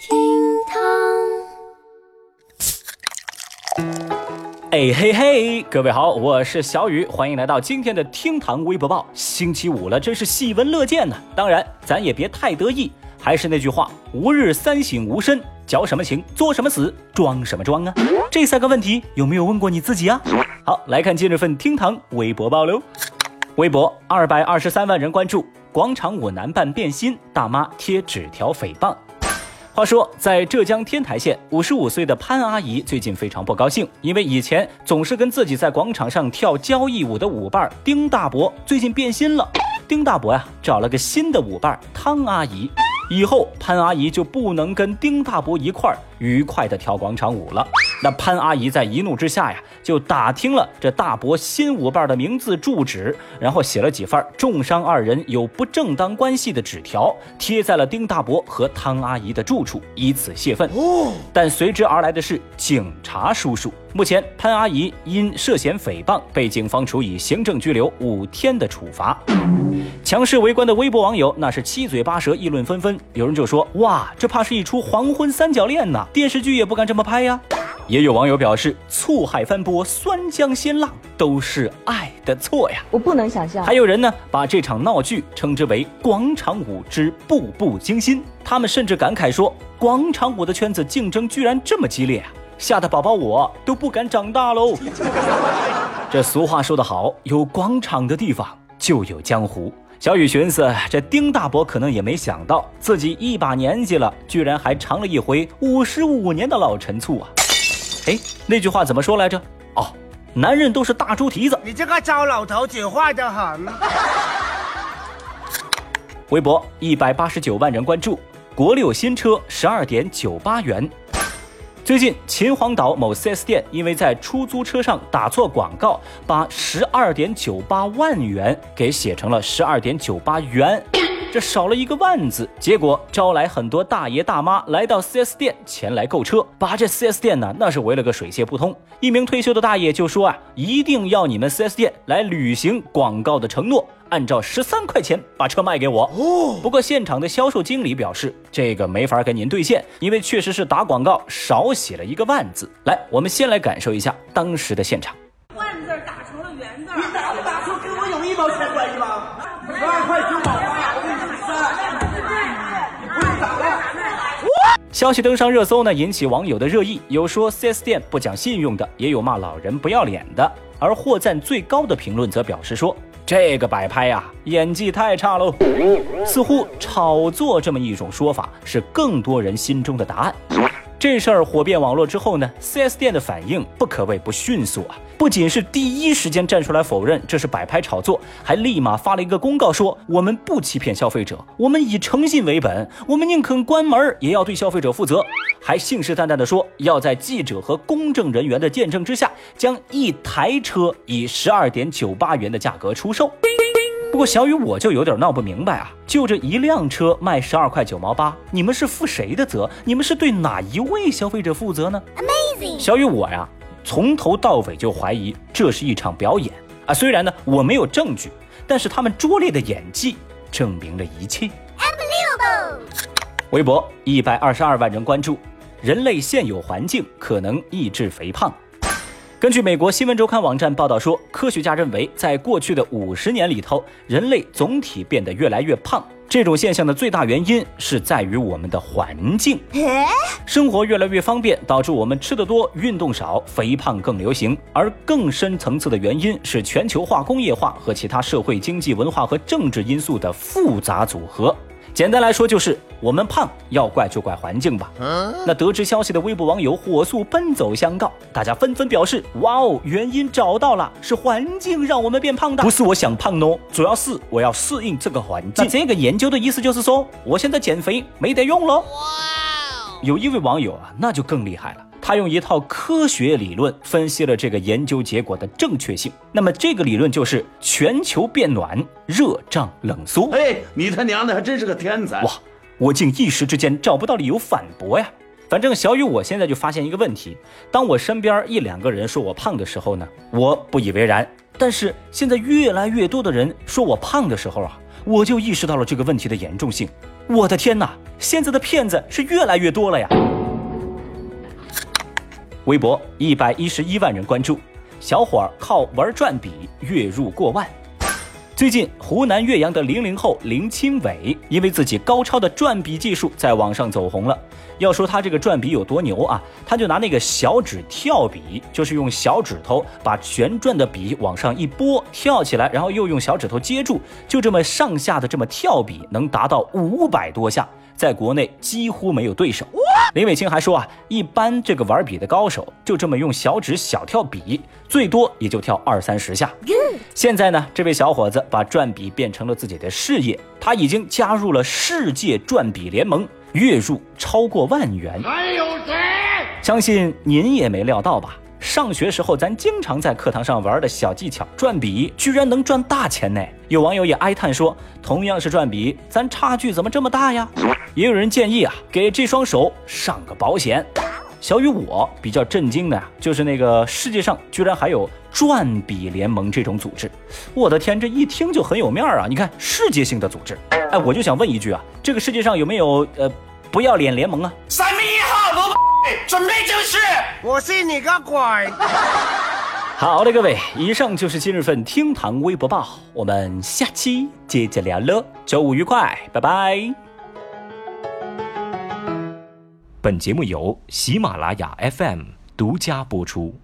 厅堂，哎嘿嘿，各位好，我是小雨，欢迎来到今天的厅堂微博报。星期五了，真是喜闻乐见呐！当然，咱也别太得意，还是那句话，吾日三省吾身，交什么情，作什么死，装什么装啊？这三个问题有没有问过你自己啊？好，来看今日份厅堂微博报喽。微博二百二十三万人关注，广场舞男扮变心，大妈贴纸条诽谤。话说，在浙江天台县，五十五岁的潘阿姨最近非常不高兴，因为以前总是跟自己在广场上跳交谊舞的舞伴丁大伯，最近变心了。丁大伯呀，找了个新的舞伴汤阿姨，以后潘阿姨就不能跟丁大伯一块儿愉快的跳广场舞了。那潘阿姨在一怒之下呀，就打听了这大伯新舞伴的名字、住址，然后写了几份重伤二人有不正当关系的纸条，贴在了丁大伯和汤阿姨的住处，以此泄愤。但随之而来的是警察叔叔。目前潘阿姨因涉嫌诽谤被警方处以行政拘留五天的处罚。强势围观的微博网友那是七嘴八舌，议论纷纷。有人就说：“哇，这怕是一出黄昏三角恋呐，电视剧也不敢这么拍呀。”也有网友表示，醋海翻波，酸江鲜浪，都是爱的错呀。我不能想象。还有人呢，把这场闹剧称之为广场舞之步步惊心。他们甚至感慨说，广场舞的圈子竞争居然这么激烈啊，吓得宝宝我都不敢长大喽。这俗话说得好，有广场的地方就有江湖。小雨寻思，这丁大伯可能也没想到，自己一把年纪了，居然还尝了一回五十五年的老陈醋啊。哎，那句话怎么说来着？哦，男人都是大猪蹄子。你这个糟老头子坏得很。微博一百八十九万人关注，国六新车十二点九八元。最近秦皇岛某 4S 店因为在出租车上打错广告，把十二点九八万元给写成了十二点九八元。这少了一个万字，结果招来很多大爷大妈来到 4S 店前来购车，把这 4S 店呢那是围了个水泄不通。一名退休的大爷就说啊，一定要你们 4S 店来履行广告的承诺，按照十三块钱把车卖给我。哦，不过现场的销售经理表示，这个没法跟您兑现，因为确实是打广告少写了一个万字。来，我们先来感受一下当时的现场。万字打成了圆字，你打不打出跟我有一毛钱关系吗？十二块九毛八。消息登上热搜呢，引起网友的热议。有说 4S 店不讲信用的，也有骂老人不要脸的。而获赞最高的评论则表示说：“这个摆拍呀，演技太差喽！”似乎炒作这么一种说法是更多人心中的答案。这事儿火遍网络之后呢，4S 店的反应不可谓不迅速啊！不仅是第一时间站出来否认这是摆拍炒作，还立马发了一个公告说：“我们不欺骗消费者，我们以诚信为本，我们宁肯关门也要对消费者负责。”还信誓旦旦地说要在记者和公证人员的见证之下，将一台车以十二点九八元的价格出售。不过小雨我就有点闹不明白啊，就这一辆车卖十二块九毛八，你们是负谁的责？你们是对哪一位消费者负责呢？Amazing！小雨我呀，从头到尾就怀疑这是一场表演啊。虽然呢我没有证据，但是他们拙劣的演技证明了一切。Unbelievable！微博一百二十二万人关注，人类现有环境可能抑制肥胖。根据美国新闻周刊网站报道说，科学家认为，在过去的五十年里头，人类总体变得越来越胖。这种现象的最大原因是在于我们的环境，生活越来越方便，导致我们吃得多、运动少，肥胖更流行。而更深层次的原因是全球化、工业化和其他社会、经济、文化和政治因素的复杂组合。简单来说，就是我们胖，要怪就怪环境吧。那得知消息的微博网友火速奔走相告，大家纷纷表示：哇哦，原因找到了，是环境让我们变胖的，不是我想胖哦，主要是我要适应这个环境。那这个研究的意思就是说，我现在减肥没得用喽。有一位网友啊，那就更厉害了。他用一套科学理论分析了这个研究结果的正确性。那么这个理论就是全球变暖、热胀冷缩。哎，你他娘的还真是个天才！哇，我竟一时之间找不到理由反驳呀。反正小雨，我现在就发现一个问题：当我身边一两个人说我胖的时候呢，我不以为然；但是现在越来越多的人说我胖的时候啊，我就意识到了这个问题的严重性。我的天哪，现在的骗子是越来越多了呀！微博一百一十一万人关注，小伙儿靠玩转笔月入过万。最近，湖南岳阳的零零后林清伟，因为自己高超的转笔技术，在网上走红了。要说他这个转笔有多牛啊，他就拿那个小指跳笔，就是用小指头把旋转的笔往上一拨，跳起来，然后又用小指头接住，就这么上下的这么跳笔，能达到五百多下。在国内几乎没有对手。林伟清还说啊，一般这个玩笔的高手就这么用小指小跳笔，最多也就跳二三十下。现在呢，这位小伙子把转笔变成了自己的事业，他已经加入了世界转笔联盟，月入超过万元。还有谁？相信您也没料到吧？上学时候，咱经常在课堂上玩的小技巧转笔，居然能赚大钱呢！有网友也哀叹说：“同样是转笔，咱差距怎么这么大呀？”也有人建议啊，给这双手上个保险。小雨，我比较震惊的呀，就是那个世界上居然还有转笔联盟这种组织。我的天，这一听就很有面儿啊！你看，世界性的组织。哎，我就想问一句啊，这个世界上有没有呃不要脸联盟啊？三月一号，准备正式。我信你个鬼！好嘞，各位，以上就是今日份厅堂微博报，我们下期接着聊了。周五愉快，拜拜。本节目由喜马拉雅 FM 独家播出。